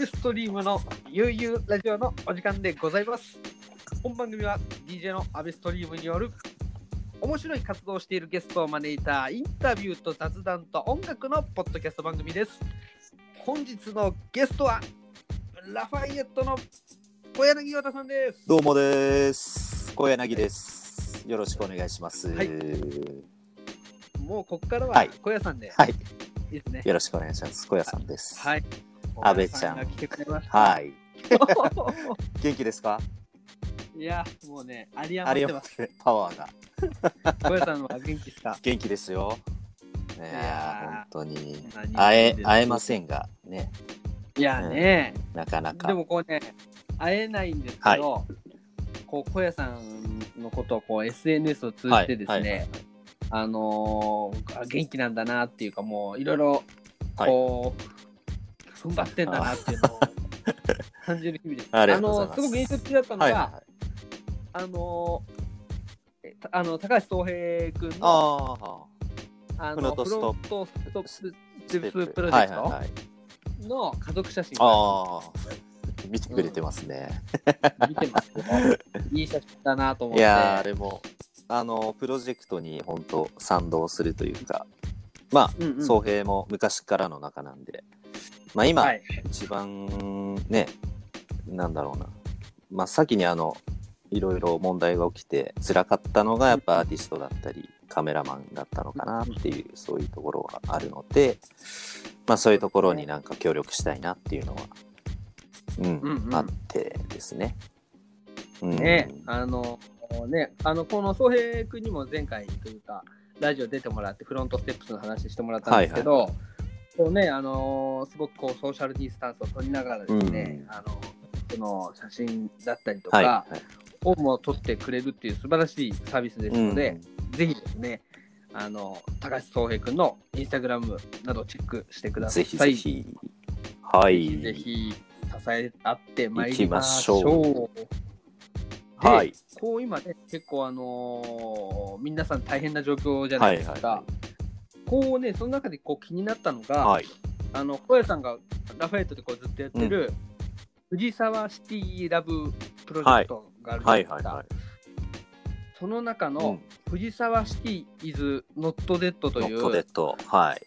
ベストリームの悠々ラジオのお時間でございます。本番組は DJ のアベストリームによる面白い活動をしているゲストを招いたインタビューと雑談と音楽のポッドキャスト番組です。本日のゲストはラファイエットの小柳岩田さんです。どうもです。小柳です。よろしくお願いします。はいもうここからははい小屋さんで、はいいいですね。よろしくお願いします。小屋さんです。はい。安倍ちゃん。来てくれました。はい。元気ですか？いや、もうね、ありがと余ってます。うパワーが。小屋さんは元気ですか？元気ですよ。ね本当に。何会え会えませんがね。いやね、なかなか。でもこうね、会えないんですけど、こう小屋さんのことをこう SNS を通じてですね、はいはいはい。あのーあ元気なんだなっていうか、もういろいろこう、踏ん張ってんだなっていうのを感じる日々です。あのすごく印象的だったのが、はいはいはい。あのあの高橋東平君のあああフロントストッププププロジェク。トの家族写真見てくれてますね。見てますよ。いい写真だなと思って。いやーあれもあのプロジェクトに本当賛同するというかまあ、うんうん総平も昔からの仲なんでまあ今、はい。一番ねなんだろうな。まあ先にあのいろいろ問題が起きて辛かったのがやっぱアーティストだったりカメラマンだったのかなっていうそういうところがあるのでまあそういうところになんか協力したいなっていうのはうん、うんうん。あってですね。うん、ね、あの、ね、あの、この宗平君にも前回というか、ラジオ出てもらって、フロントステップスの話してもらったんですけど、こうね、あのすごくこう、ソーシャルディスタンスを取りながらですね、うんあの、その写真だったりとか、はい、はいをも撮ってくれるっていう素晴らしいサービスですので、ぜひですね、あの、高橋宗平君のインスタグラムなどチェックしてください。ぜひぜひ。はい。ぜひぜひ支え合ってまいりましょう。はい。こう今ね、結構あのー皆さん大変な状況じゃないですか。はいはいはこうね、その中でこう気になったのが、はい。あの、小屋さんがラファエットでこうずっとやってる、藤沢シティラブプロジェクトがあるじゃなはいいですか。はいはい。その中うのん、藤沢シティイズノットデッドといノットデうッド。はい。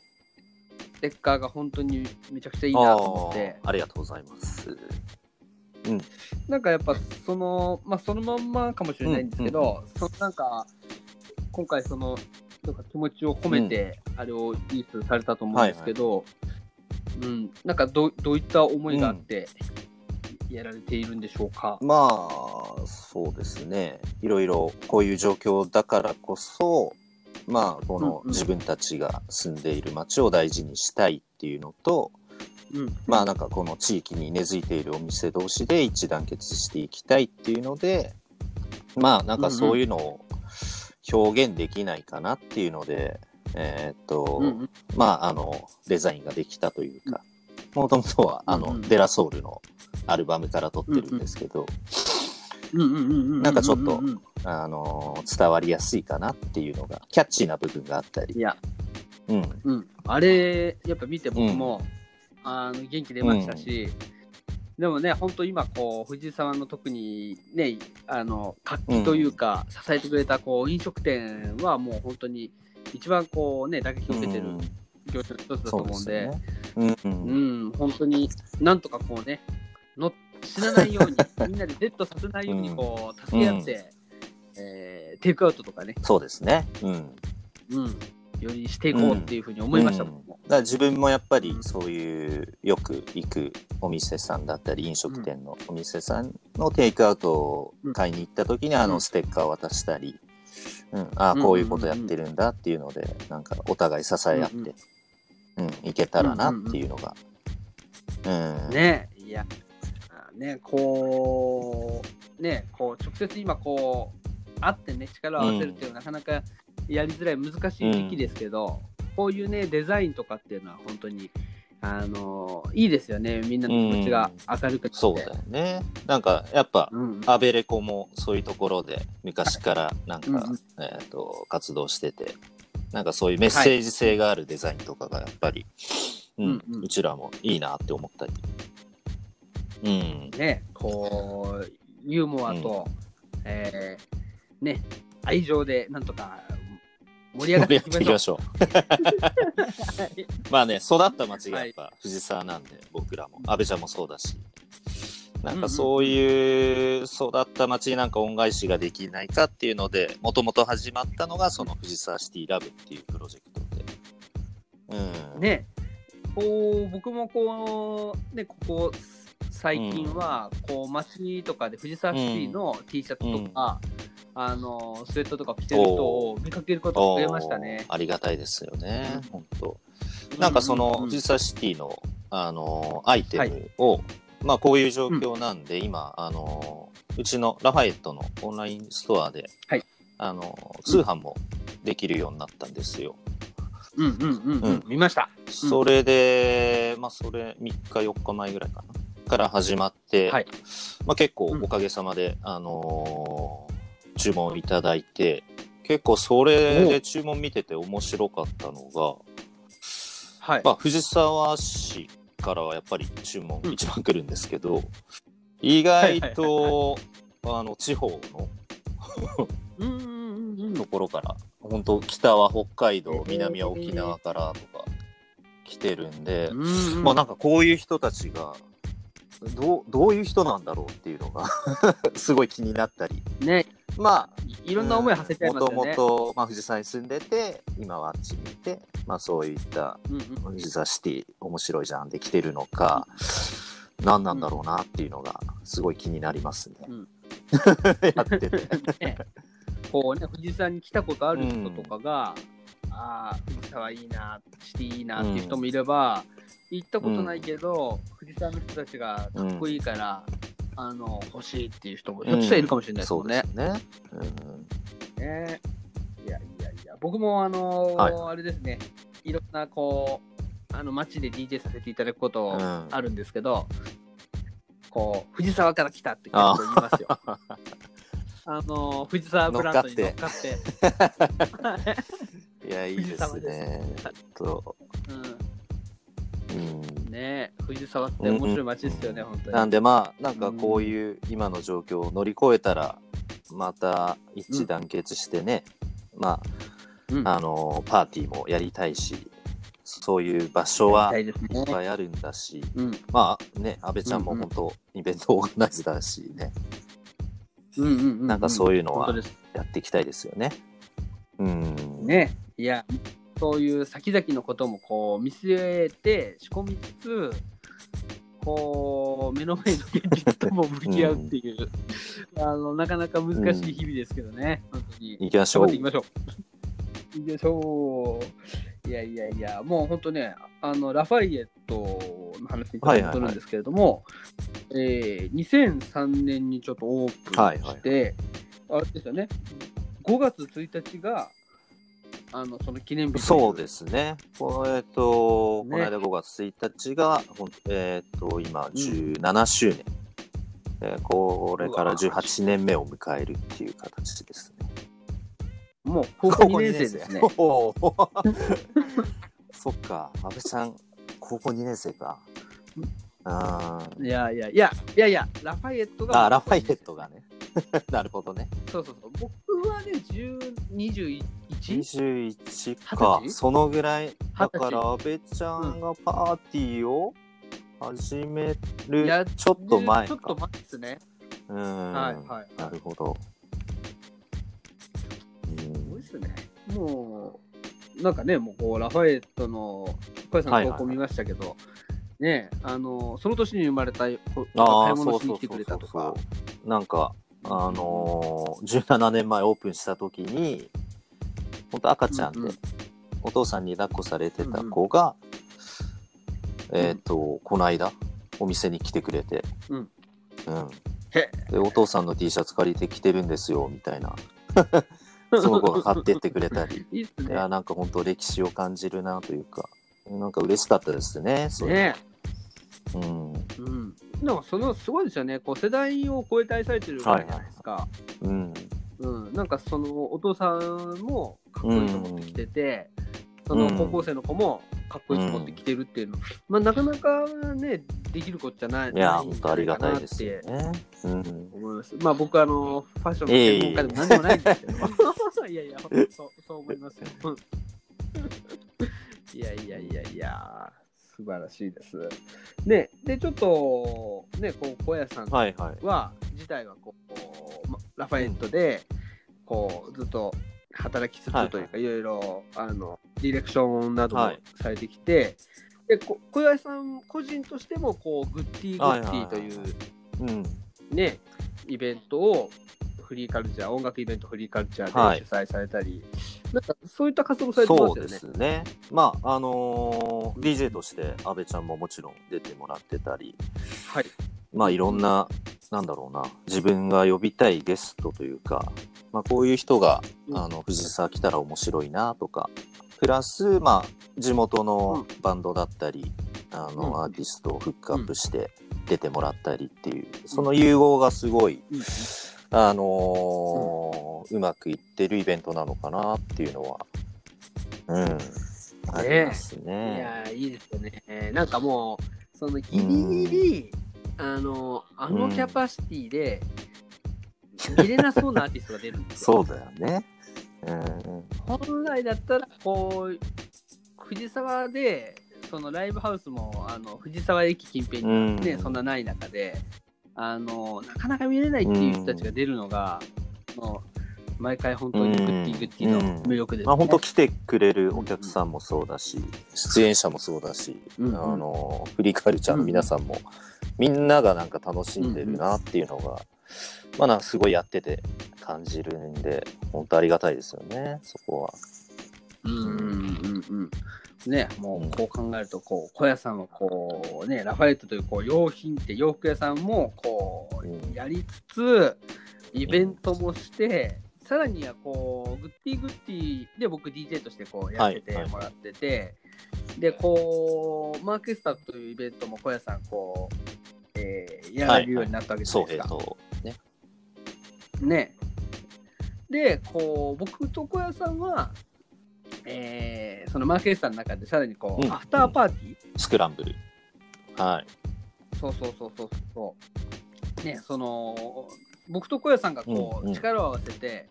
ステッカーが本当にめちゃくちゃいいなと思ってありがとうございます。なんかやっぱその、まあ、そのまんまかもしれないんですけど、そのなんか、今回その、なんか気持ちを込めて、あれをリリースされたと思うんですけど、うん、なんかどうどういった思いがあって、やられているんでしょうか？まあ、そうですね。いろいろこういう状況だからこそ、まあ、このうんうん。自分たちが住んでいる街を大事にしたいっていうのと、うん、まあなんかこの地域に根付いているお店同士で一致団結していきたいっていうので、まあなんかそういうのを表現できないかなっていうので、えーっと、うんうん。まああのデザインができたというか、もともとはあの、うんうん。デラソウルのアルバムから撮ってるんですけど、うんうんうんうんなんかちょっとうんうんあの伝わりやすいかなっていうのがキャッチーな部分があったり、いや、うん、うん、あれ、やっぱ見て僕も、あの元気出ましたし、でもね、本当今こう、藤沢の特にね、あの活気というか、支えてくれたこう飲食店はもう本当に一番こうね、打撃を受けてるうん。業種の一つだと思うんで。うんううん。ん、本当になんとかこうね、の死なないように、みんなでデッドさせないようにこう、助け合って、えーテイクアウトとかね、そうですね。うん。うん、よりしていこうっていうふうに思いました、うん。僕も。だから自分もやっぱりそういうよく行くお店さんだったり飲食店のお店さんのテイクアウトを買いに行った時にあうん。のステッカーを渡したり、うん、ああこういうことやってるんだっていうのでなんかお互い支え合って、うんいけたらなっていうのが、うん。ね。いや、ね、こう、ね、こう、直接今、こう、会ってね、力を合わせるっていうのは、なかなかやりづらい、難しい時期ですけど、こういうね、デザインとかっていうのは、本当に、あのいいですよね、みんなの気持ちが明るくて。そうだよね。なんかやっぱうんアベレコもそういうところで昔からなんか、うんうん。えー、と活動してて。なんかそういうメッセージ性があるデザインとかがやっぱり、うん。うんうん。うちらもいいなって思ったり、うん。ね、こう、ユーモアと、えーね、愛情でなんとか盛り上がっていきましょう。ましょう。は いまあね、育った町がやっぱ藤沢なんで、僕らも。安倍ちゃんもそうだし。なんかそういう育った町になんか恩返しができないかっていうので、もともと始まったのがその藤沢シティラブっていうプロジェクトで。うん。ね、こう僕もこう、ね、ここ最近は、こう街とかで藤沢シティの T シャツとか、あのスウェットとか着てる人を見かけることが増えましたね。ありがたいですよねうん。本当。なんかその、うんうんうん藤沢シティの、あの、アイテムを、まあこういう状況なんで、今、あの、うちのラファエットのオンラインストアで、はいあの、通販もできるようになったんですよ。うんうんうんうん、うん見ました。それで、まあそれ3日4日前ぐらいかな？から始まって、はいまあ結構うんおかげさまで、あのー注文いただいて、結構それで注文見てて面白かったのが、はい。まあ、藤沢市からはやっぱり注文うん。一番来るんですけど、意外と、あの、地方のうんうんうんうん。ところから、本当北は北海道え、ー。南は沖縄からとか来てるんで、うんうん。まあなんかこういう人たちが、どう、どういう人なんだろうっていうのが、すごい気になったり。ね、まあ、いいろんな思いを馳せちゃいますよね。もともと、まあ、藤沢に住んでて、今はあっちにいて、まあそういったうんうん藤沢シティ面白いじゃんできてるのか、何なんだろうなっていうのがすごい気になりますね。うん やってて。ねこうね、藤沢に来たことある人とかが、ああ、藤沢いいな、シティいいなっていう人もいれば、行ったことないけど、藤沢の人たちがかっこいいから、あの欲しいっていう人もひょっとしたらいるかもしれないですそもね。うんですね。ねいやいやいや、僕もあのーはいあれですね、いろんなこう、あの街で DJ させていただくことうんあるんですけど、こう、藤沢から来たって結構言いますよ。あのー藤沢ブランドに乗っかって。うん。いや、いいですね。とううんん、ね。藤沢って面白い街ですよね、本当に。なんでまあ、なんかこういう今の状況を乗り越えたら、また一致団結してね、まうん。あ、あの、パーティーもやりたいし、そういう場所はいっね。ぱいあるんだし、うん。まあね、安倍ちゃんもうんうん。本当、イベントオーガナイズだしね、うんうんうんなんかそういうのはやっていきたいですよね。うん。ね、いや、そういう先々のこともこう見据えて仕込みつつ、こう目の前の現実とも向き合うっていう、あのなかなか難しい日々ですけどね、本当に。行きましょう頑張っていき。ましょう。行きましょう。いやいやいや、もう本当ね、あのラファイエットの話にちょっと戻るんですけれども、えー2003年にちょっとオープンして、あれですよね、5月1日があのその記念日。そうですね。これえっと、ねこの間5月1日が、えっと、今17周年。えーこれから18年目を迎えるっていう形ですね。もう高校2年生ですね。そっか、安倍さん、高校2年生か。あいやいやいやいやいや、ラファイエットが。あ、ラファイエットがね。なるほどね。そうそうそう。僕はね、10 21? 21か。二十歳？そのぐらい。だから安倍ちゃんがパーティーを始めるいやちょっと前か。ちょっと前ですね。うん。はいはい。はいなるほど。すごいですね。もう、なんかね、もうこうラファエットの、小林さんの投稿見ましたけど、ね、あの、その年に生まれた子買い物しに来てくれたとか。なんかあのー、17年前オープンした時に本当赤ちゃんで、うんうんお父さんに抱っこされてた子が、ん。えっ、とこの間お店に来てくれて、うん。うん。へ。でお父さんの T シャツ借りてきてるんですよみたいな。その子が買ってってくれたり。いやなんか本当歴史を感じるなというか。なんか嬉しかったですねそれ。ねうん。うん。でもそのすごいですよね。こう世代を超えて愛されてるわけじゃないですか。うん。うん。なんかそのお父さんもかっこいいと思ってきてて、その高校生の子もかっこいいと思って着てるっていうの、まあなかなかねできることじゃないいや、本当ありがたいですよね。うん。思います。まあ僕あのファッションの専門家でも何でもないんですけど、いやいやそうそう思いますよ。うん。いやいやいやいや素晴らしいです。ねでちょっとねこう小屋さんはいはい。は自体はこう、まラファエットでこうずっと働きつつというか、いろいろあのディレクションなどもはい。されてきて、でこ小岩井さん個人としてもこうグッディーグッディーといううん。ね、イベントをフリーカルチャー音楽イベントフリーカルチャはい。ーで主催されたり、なんかそういった活動されてまそうですよね。すね。まあ、あのー DJ として阿部ちゃんももちろん出てもらってたり、はい、まあいろんな、なんだろうな、自分が呼びたいゲストというか、まあこういう人が、うん。あの、藤沢来たら面白いなとか、プラス、まあ、地元のバンドだったり、あの、うん。アーティストをフックアップして出てもらったりっていう、その融合がすごい、うんあのーうまくいってるイベントなのかなっていうのは、うん、ありますいね。やいいですよね。なんかもうそのギリギリ、あのあのキャパシティで見れなそうなアーティストが出るんですよ。そうだよね。うん、本来だったらこう藤沢でそのライブハウスもあの藤沢駅近辺にはね、うんそんなない中であのなかなか見れないっていう人たちが出るのが、もう毎回本当にグッティグッティの魅力です、ね。まあ本当来てくれるお客さんもそうだし、出演者もそうだし、うんうん。あのフリーカルチャーの皆さんも、みんながなんか楽しんでるなっていうのが、まあなんかすごいやってて感じるんで本当ありがたいですよねそこは。うんうんうんうんね、もうこう考えるとこう小屋さんはこうねラファエットというこう用品って洋服屋さんもこうやりつつイベントもして、さらにはこうグッティグッティで僕 DJ としてこうやっててはいはいもらってて、でこうマーケスタというイベントも小屋さんこう、えーやられるようになったわけじゃないですか。そうえっとね。ね。で、こう、僕と小屋さんは、えーそのマーケスタの中でさらにこう、うん。アフターパーティー、スクランブル。はい。そうそうそうそうそう。ね、その、僕と小屋さんがこう、うんうん。力を合わせて、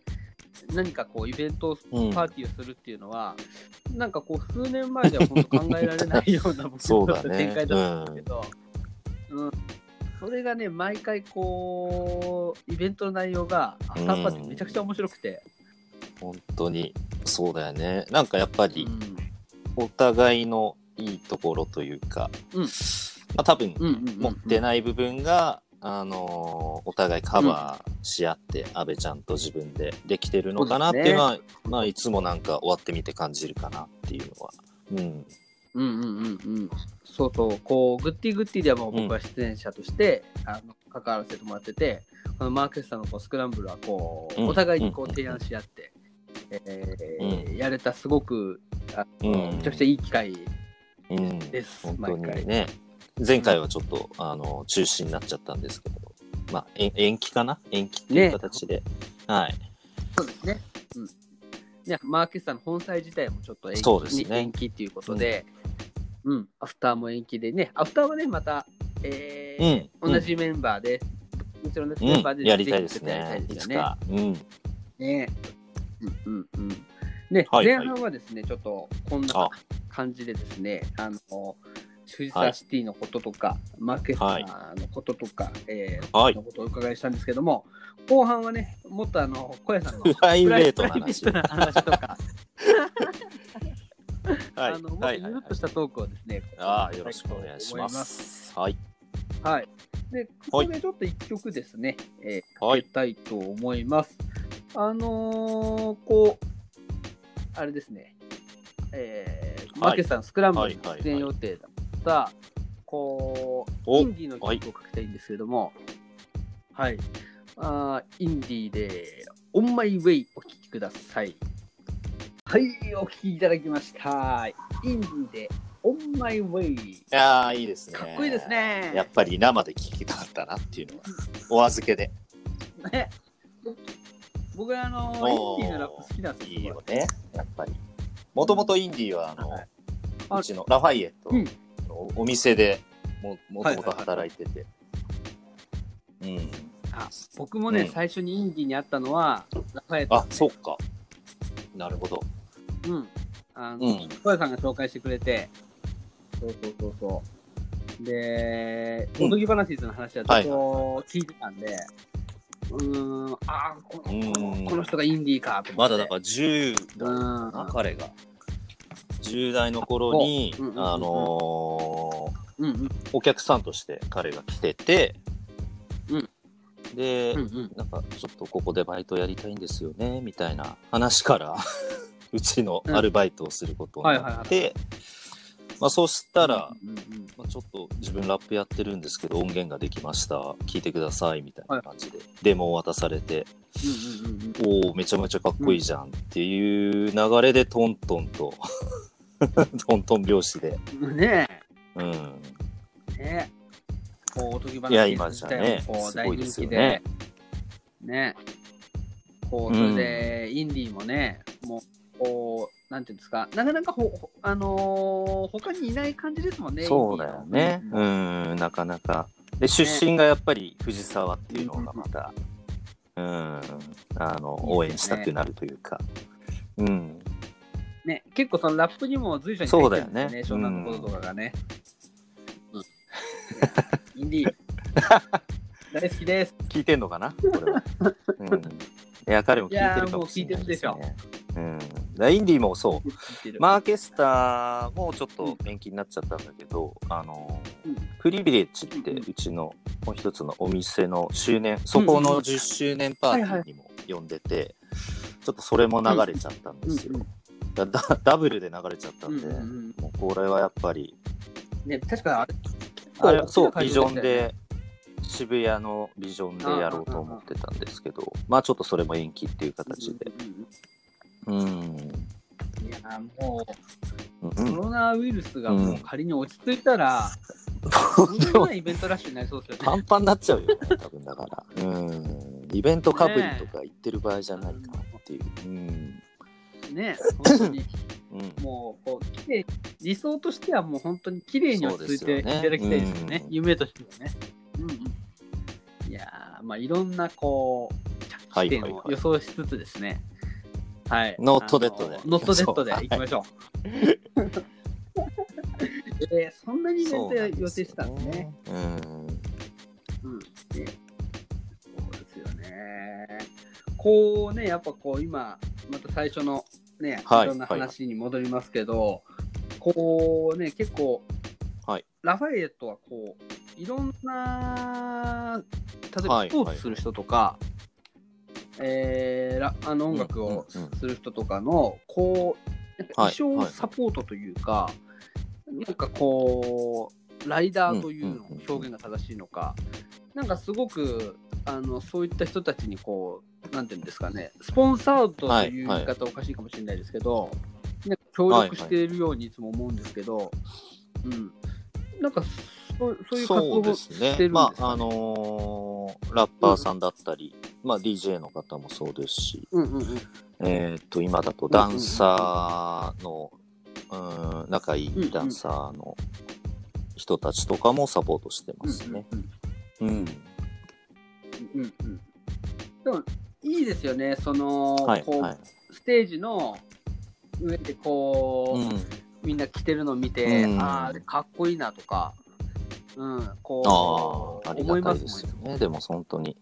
何かこうイベントうん。パーティーをするっていうのは、なんかこう数年前では本当考えられないような 僕の展開だったんですけど、うん。それがね毎回こうイベントの内容がアフターパーティーめちゃくちゃ面白くて、本当に。そうだよね。なんかやっぱりうん。お互いのいいところというか、うん。まあ多分うんうんうんうん。持ってない部分が、あのーお互いカバーし合って、阿部ちゃんと自分でできてるのかなっていうのは、まあいつもなんか終わってみて感じるかなっていうのは。うん。うんうんうんうん。そうそうこうグッティグッティではもう僕は出演者として、あの関わらせてもらっててこのマーケスタのこうスクランブルはこう、うん。お互いにこうんう提案し合って、えーうやれたすごくあの、うんめちゃくちゃいい機会うん。です本当毎回にね。前回はちょっと、あの、中止になっちゃったんですけど、まあ、延延期かな？延期っていう形で。はい。そうですね。うん。じゃマーケスタの本祭自体もちょっと延期そうですね延期っていうことで、うん、アフターも延期でね、アフターはね、また、えーうん同じメンバーで、もちろんね、うんメンバーでやりたいですぜひやりたいね。ですよね。いつか。うん。ねうんうんうん。ね、はい前半はですね、ちょっとこんなあ。感じでですね、あの、藤沢シティのこととか、マーケスタのこととか、えーはい。のことをお伺いしたんですけども、後半はね、もっとあの、小屋さんのプライベートな話。とか、はい。あのもっとはいはい。ゆるっとしたトークをですね、ああ、よろしくお願いしま思す。はい。はい。で、ここでちょっと一曲ですね、えーはい。かけたいと思います。あのーこう、あれですね、えーマーケスさん、スクランブルに出演予定だった、こう、おインディーの曲をかけたいんですけれども、はい。あーインディーで、On My Way お聴きください。はい、お聴きいただきました。インディーで、On My Way。いやーいいですね。かっこいいですね。やっぱり生で聞きたかったなっていうのは、お預けで。ね、僕はあのインディーのラップ好きなんですよ。いいよね、やっぱり。もともとインディーは、あの、はいあうちのラファイエットうんのお店でももともと働いてて。うん。あ僕もね、うん最初にインディーに会ったのは、ラファエットあ、そっか。なるほど。うん。あの、うん小屋さんが紹介してくれて、そうそうそうそう。で、うんおとぎ話の話はずはいっと聞いてたんで、うーん、あーここうん。のこの人がインディーかと思って。まだだから10代うん。かな、彼が。10代の頃に、おうんうんうん。うんあのーうんうん。お客さんとして彼が来てて、うん。で、うんうん。なんかちょっとここでバイトやりたいんですよね、みたいな話から、うちのアルバイトをすることになはいって、まあそうしたら、うんうんちょっと自分ラップやってるんですけど音源ができました。聞いてくださいみたいな感じで、デモを渡されて。うんうんうんうん。おおめちゃめちゃかっこいいじゃんっていう流れでトントンと。トントン拍子で、ねうん、え、ねえ。こう、おとぎ話いや今じゃねこうすごいですよ大ね人気でねこう、それで、インディーもね、もう、こう、なんていうんですか、なかなかほ、ほあのー他にいない感じですもんね。そうだよね。うーのんなかなか。で出身がやっぱり藤沢っていうのがまた、うん、あの応援したくなるというか。うん。ね、結構そのラップにも随所に入ってるんですよね、湘そうだよね。南のこととかがね。うん。インディー、大好きです。聞いてんのかな？これは、うん、いや彼も聞いてるかもしれないですいやもう聞いねうん、だからインディーもそう。マーケスターもちょっと延期になっちゃったんだけど、あのうん。プリビレッジってうんうちのもう一つのお店の周年、そこの10周年パーティーにも呼んでて、ちょっとそれも流れちゃったんですよ。だだダブルで流れちゃったうんんで、うんうんもうこれはやっぱり、ね、確かあれ、あれそう、大ビジョンで、渋谷のビジョンでやろうと思ってたんですけど、まあちょっとそれも延期っていう形で。うんうんうん。うんいや、もう、コうん、ロナウイルスがもう仮に落ち着いたら、とんでもないイベントラッシュになりそうですよね。パンパンになっちゃうよね、多 分だから。うん。イベントかぶりとか言ってる場合じゃないかなっていう。うん。ね、本当に、うん。もう、こう、綺麗理想としてはもう本当に綺麗に落ち着いていただきたいですよね。うん夢としてはね。うんうん。いやー、まあ、いろんな、こう、着地点を予想しつつですね。はい。ノットデッドであのノットデッドでそういきましょう。えー、そんなにイベント予定してたんですね。。うん。うん。ねそうですよね。こうね、やっぱこう今、また最初のね、はいいろんな話に戻りますけど、こうね、結構、はいラファエットはこう、いろんな、例えはいばスポーツする人とか、えーらあの音楽をする人とかの、こう、衣装サポートとい。うか、なんかこう、ライダーというの表現が正しいのか、なんかすごくあのそういった人たちにこう、なんていうんですかね、スポンサードという言い方はおかしいかもしれないですけど、なんか協力しているようにいつも思うんですけど、うん、なんかそうそういう活動を。してるんですかね？まあ、あのーラッパーさんだったり、まあ、DJ の方もそうですし、うんうんうんえーっと、今だとダンサーの、うん、仲いいダンサーの人たちとかもサポートしてますね。うんうん。うんうんいいですよね、その、はい、はい。ステージの上でこう、うん。みんな着てるのを見て、うんああ、かっこいいなとか、うん、こう、ああ、ありがたいですよね。でも本当に。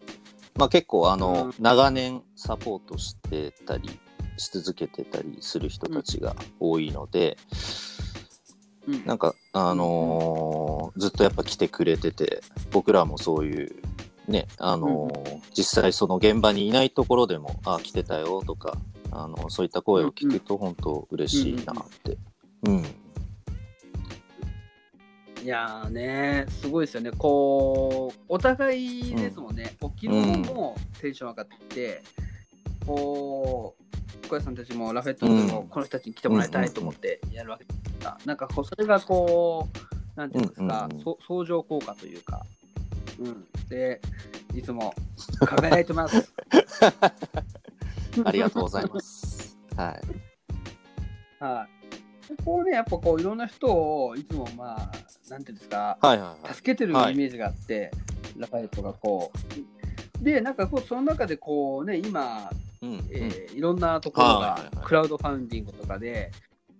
まあ結構あの、うん長年サポートしてたりし続けてたりする人たちが多いので、うんなんかあのーずっとやっぱ来てくれてて、僕らもそういうね、あのー実際その現場にいないところでも、ああ、来てたよとか、あのそういった声を聞くと本当嬉しいなって。うん。いやーね、すごいですよね。こう、お互いですもんね。こう昨日もテンション上がってきて、こう、小屋さんたちもラフェットでもうんこの人たちに来てもらいたいと思ってやるわけですが、なんかこう、それがこう、なんていうんですか、うんうんうんそ相乗効果というか、うん。で、いつも輝いてます。ありがとうございます。はい。はい。ここね、やっぱこういろんな人をいつもまあ、なんていうんですか、はいはいはい。助けてるイはい。メージがあって、ラファエットがこう。で、なんかこう、その中でこうね、今、うんうん。えーいろんなところはいはいはい。がクラウドファンディングとかで、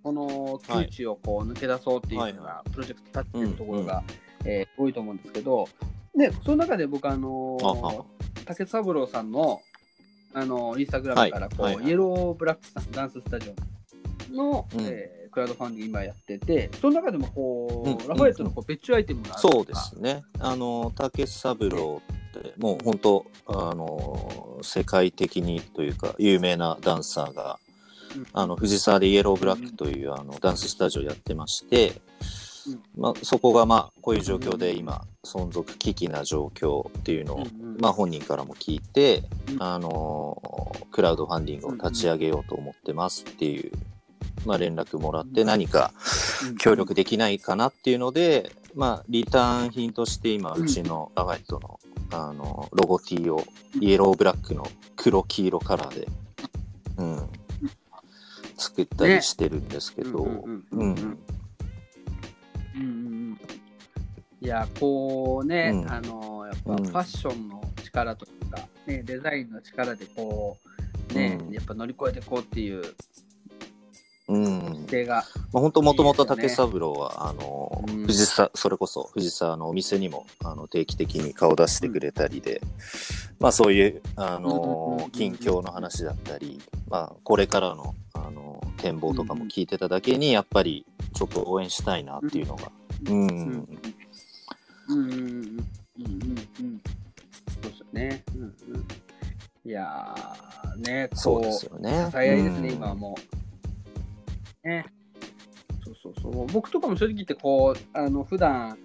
この窮地をこう抜け出そうっていうようはいなプロジェクト立ってるところが、えー多いと思うんですけど、で、その中で僕、あのあーは竹三郎さんの、あのインスタグラムからこう、はい。はいはい。イエローブラックさん、ダンススタジオの、うん。えークラウドファンディング今やってて、その中でもこう、うんラファエットのこう別注アイテムがあるそうですね。あの、竹三郎って、もう本当、あの、世界的にというか、有名なダンサーが、うん。あの、藤沢でイエローブラックという、あの、ダンススタジオやってまして、まあ、そこがまあ、こういう状況で今、存続危機な状況っていうのを、まあ、本人からも聞いて、うん。あの、クラウドファンディングを立ち上げようと思ってますっていう、まあ、連絡もらって、うん。何か、うん。協力できないかなっていうので、まあ、リターン品として今、うちのラガイトの、あの、ロゴ T をイエローブラックの黒黄色カラーで、うん、作ったりしてるんですけど、いや、こうね、うん。あの、やっぱうん。ファッションの力というか、ね、デザインの力でこう、ね、うん。やっぱ乗り越えていこうっていううん。が、まあ、本当もともと竹三郎は、あの、うん。藤沢、それこそ藤沢のお店にも、あの、定期的に顔出してくれたりで、まあそういう、あうんうんうんうん、の近況の話だったり、まあこれからの、あの、展望とかも聞いてただけに、やっぱりちょっと応援したいなっていうのが、うん、うんうん。うん。うんうんうんうんそうですよね。うんうん。いやー、ね、こそうですよね。支え合いですね、うん。今はもう。ね。そうそうそう。僕とかも正直言って、こう、あの、普段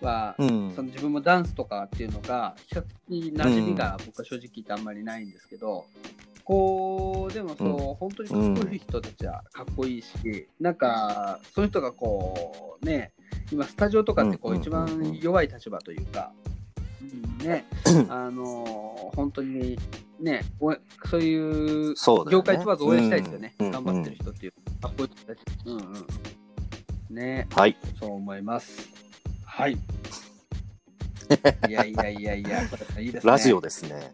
は、うん。その自分もダンスとかっていうのが、比較的馴染みが僕は正直言ってあんまりないんですけど、こう、でもそう、うん。本当にかっこいい人たちはかっこいいし、なんか、そういう人がこう、ね、今、スタジオとかってこう、うん。一番弱い立場というか、うんね、あの、本当にね、おそういう業界問わず応援したいですよね。うん頑張ってる人っていう。かっこいい人たち。うんうん。ね、はい。そう思います。はい。いやいやいやいや、いいですね。ラジオですね。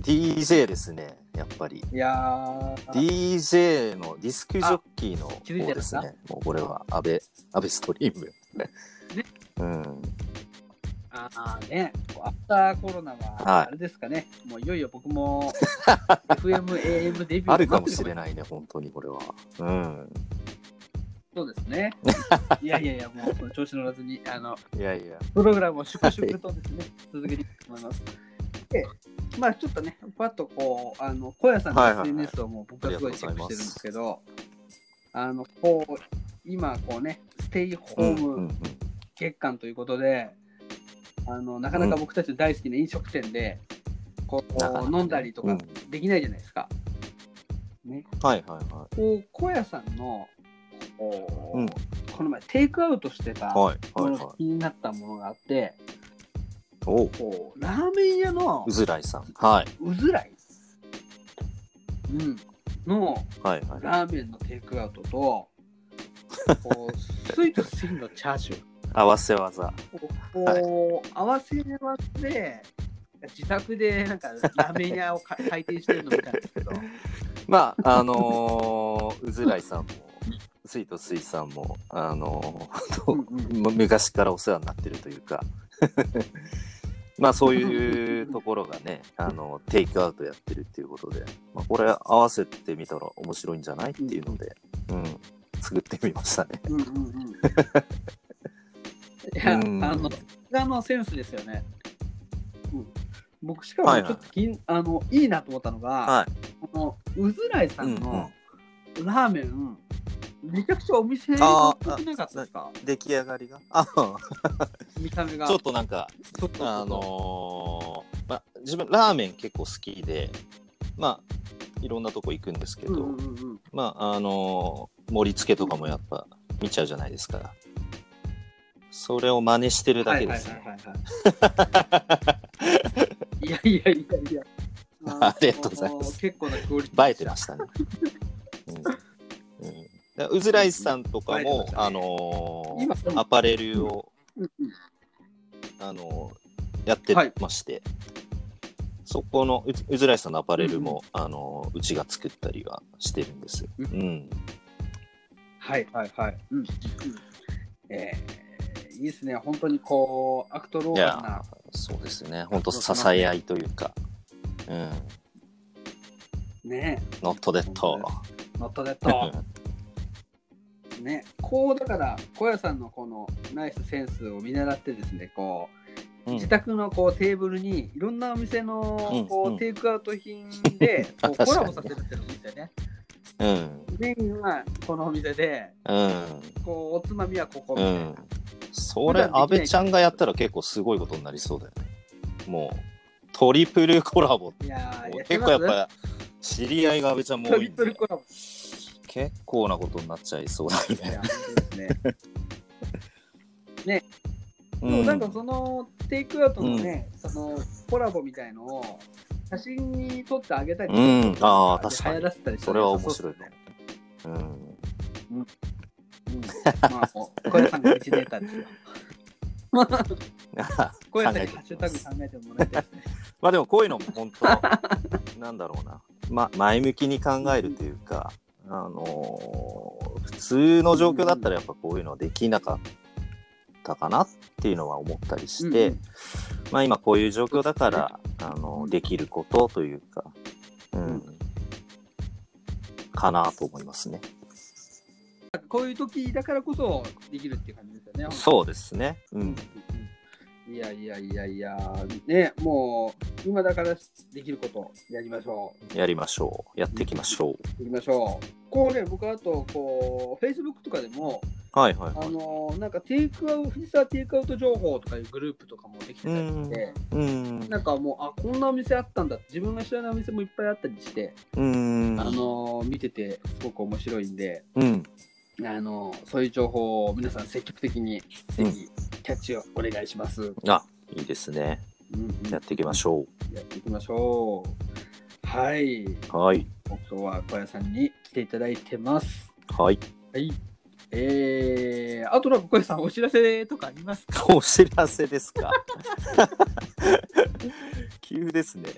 DJ ですね、やっぱり。いやー DJ のディスクジョッキーの方ですね。もうこれは安倍、安倍ストリーム。うん。あーね、アフターコロナは、はいあれですかね、もういよいよ僕も FM、AM デビューあるかもしれい。ないね、本当にこれは。うん。そうですね。いやいやいや、もう調子乗らずに、あの、いやいや。プログラムを粛々とですね、続けていきます。で、まあちょっとね、パッとこう、あの、小屋さんのはいはいはい SNS をもう僕はすごいチェックしてるんですけど、あの、こう、今こうね、ステイホームうんうんうん月間ということで、あのなかなか僕たちの大好きな飲食店で、こう飲んだりとかうんできないじゃないですか。ね、はいはいはこう小屋さんのこう、うんこの前テイクアウトしてたはいはいのはい。気になったものがあって、おラーメン屋のうずらいさん。はい。うずらい、うん、のはいはい。ラーメンのテイクアウトと、こうスイートスイーのチャーシュー。合わせ技。こう、合わせ技で、自宅でなんかラーメン屋をか開店してるのみたいですけど、まあ、あのーうずらいさんも、スイートスイさんも、あのーうんうんむ昔からお世話になってるというか、まあそういうところがね、あの、テイクアウトやってるっていうことで、まあ、これ合わせてみたら面白いんじゃないっていうので、うん、作ってみましたね。うんうんうん。いや、うんあの、がのセンスですよね。うん、僕、しかもはいはいちょっときん、あのいいなと思ったのが、はい。このうずらいさんうんうんのラーメン、めちゃくちゃお店あっぽくなかったですか？出来上がりが？あ 見た目が。ちょっとなんか、そうそうそうあのーまあ、自分ラーメン結構好きで、まあ、いろんなとこ行くんですけど、うんうんうんうんまあ、あのー盛り付けとかもやっぱ見ちゃうじゃないですか。それを真似してるだけですいはいはいはい。いやいやいやいや。ありがとうございます結構なクオリティ。映え てましたね。うんうんでうずらいさんとかもねあのー今アパレルを、うんうんあのーやってはいまして、そこのうずらいさんのアパレルも、あのーうちが作ったりはしてるんですよ。ううん。はいはいはい。うんうんうんえー、いいですね。本当にこう、アクトローいやラーな。そうですね。本当支え合いというか、うん。ねノットデッド。ノットデッド。ね、こうだから小屋さんのこのナイスセンスを見習ってですねこう、うん自宅のこうテーブルにいろんなお店のこう、うんテイクアウト品でこう コラボさせるっていうのもいいですよねうん。メインはこのお店でうん。こうおつまみはここみたいな、うん。それ、安倍ちゃんがやったら結構すごいことになりそうだよね。もう、トリプルコラボ。いやー結構やっぱ知り合いが安倍ちゃんもト多いんで。リプルコラボ。結構なことになっちゃいそうだね。本当ですね。うそうなんかそのテイクアウトのね、そのコラボみたいのを写真に撮ってあげたりとか。うん。あーで確かに。流行らせたりそれらは面白い良さそうですね。うん。うんまあ、もう小屋さんが1ネタですよ。小屋さんにハッシュタグ考えてもらいたいですね。まあでもこういうのも本当なんだろうな、ま、前向きに考えるというか、あのー普通の状況だったらやっぱこういうのできなかったかなっていうのは思ったりして、うんまあ今こういう状況だから、あのできることというか、うん、かなと思いますね。こういう時だからこそできるっていう感じですよね。そうですね。うん。いやいやいやいや、ね、もう今だからできることやりましょやりましょう。やっていきましょう。う。いきましょう。こうね、僕あと、こう、Facebook とかでも、あはいはいはい。のーなんかテイクアウト、藤沢テイクアウト情報とかいうグループとかもできてたりして、うん。なんかもう、あ、こんなお店あったんだって、自分が知らないお店もいっぱいあったりして、うん。あのー見ててすごく面白いんで、うん。あのーそういう情報を皆さん積極的にぜひキャッチをお願いします。あ、いいですね。うんうんやっていきましょやっていきましょう。はい。う。はい。今日は小屋さんに来ていただいてます。はい。はい。えー、あとなんか小屋さんお知らせとかありますか？お知らせですか？急ですね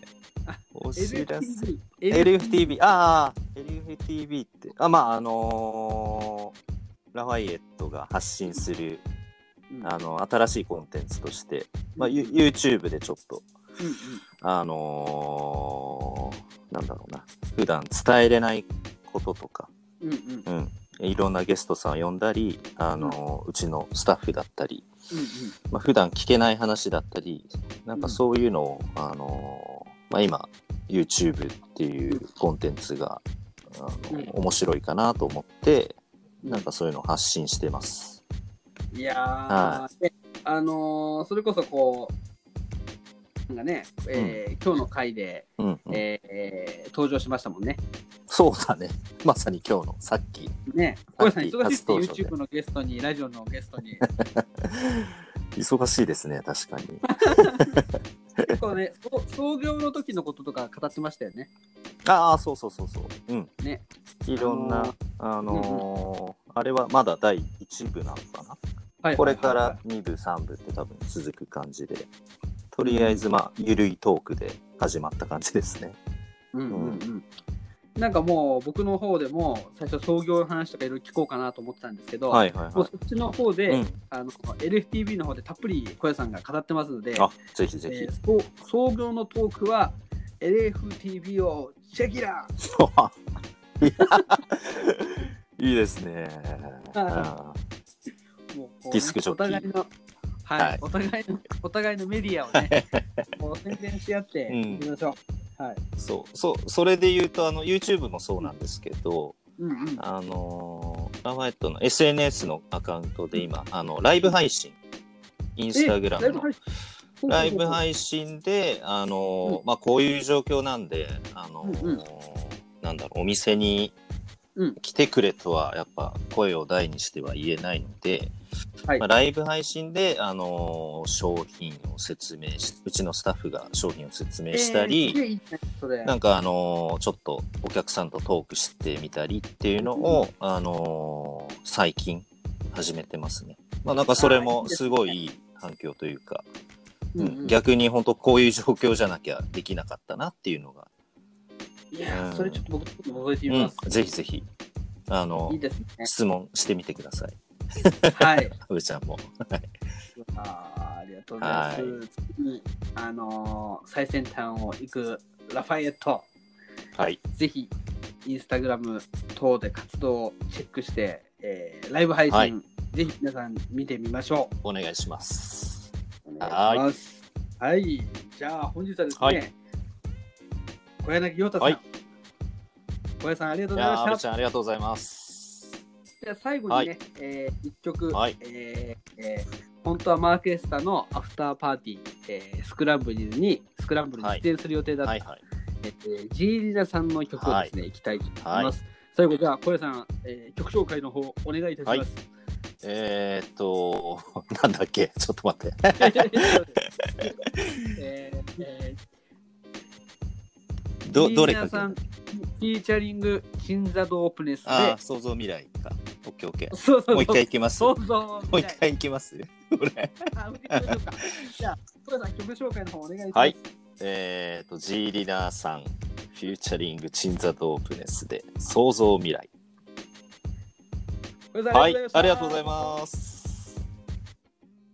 あ。お知らせ。LFTV。LFTV。ああ、LFTV って。あ、まあ、あのーラファイエットが発信する、うん。あの、新しいコンテンツとして、まあ、YouTube でちょっと、うんうん。あのーなんだろうな、普段伝えれないこととか、うんうん。うん、いろんなゲストさんを呼んだり、あのーうちのスタッフだったり、うんうん。まあ、普段聞けない話だったり、なんかそういうのを、あのーまあ、今、YouTube っていうコンテンツが、あのうん。面白いかなと思って、なんかそういうのを発信してます。いやー、はねあのーそれこそこう、なんかね、えー今日の回で、うん、うんえーえー登場しましたもんね。そうだね。まさに今日のさっき。ね、小屋さん忙しいって初登場で YouTube のゲストに、ラジオのゲストに。忙しいですね、確かに。結構ね、そ創業の時のこととか語ってましたよね。ああ、そうそうそうそう。うん。ね。いろんな、あのーあれはまだ第1部なのかな？はいこれから2部、3部って多分続く感じで、とりあえずまあ、ゆるいトークで始まった感じですね。うんうんうん。なんかもう僕の方でも最初創業の話とかいろいろ聞こうかなと思ってたんですけど、はいはいはもうそっちの方で、い。うん。あの LFTV の方でたっぷり小屋さんが語ってますので、あ、ぜひぜえひ。ーそう創業のトークは LFTV をチェキラいや いいですね。もうディスクジョッキー。お互いのはい、はい。お互いの お互いのメディアをね もう宣伝し合ってうん。いきましょう、はい。そう、そう、それで言うと、あの、YouTube もそうなんですけど、うんうん。あのーラファエットの SNS のアカウントで今、あの、ライブ配信、インスタグラムの。ライブ信？配信で、あのーうん。まあ、こういう状況なんで、あのーうんうんなんだろう、お店にうん。来てくれとはやっぱ声を大にしては言えないので、はい。まあ、ライブ配信で、あのー商品を説明しうちのスタッフが商品を説明したり、えーなんかあのーちょっとお客さんとトークしてみたりっていうのを、あのー最近始めてますね。まあなんかそれもすごいいい反響というか、うんうん。うん。逆に本当こういう状況じゃなきゃできなかったなっていうのが、いやーうんそれちょっと僕覗いてみうんます、、ぜひぜひ、あのいいですね質問してみてください。はい 阿部ちゃんも。あーありがとうございます、は次にあのー最先端を行くラファエットはい。ぜひインスタグラム等で活動をチェックして、えーライブ配信、はいぜひ皆さん見てみましょお願いします。う。お願いします。はい、じゃあ本日はですね、はい小柳陽太さん、はい小柳さんありがというございました。ありがとうございます。じゃあ最後にね、はいえー一曲、はいえーえー本当はマーケスタのアフターパーティー、えースクランブルにスクランブルに出演する予定だった、はいはい。えージーリナさんの曲をですね、い、きたいと思います。は最後じゃあ小柳さん、えー曲紹介の方お願いいたします。えー、っと、なんだっけ？ちょっと待って。えーえーど、どれかフィーチャリングチンザドープネスでああ、想像未来か。オッケーオッケー。そうそうそうもう一回いきます？も想像う一回いきます？じゃあ小柳さん曲紹介の方お願いします。はいえー、っと、ジーリナーさん、フューチャリングチンザドープネスで、想像未来。はい、ありがとうございす。ます。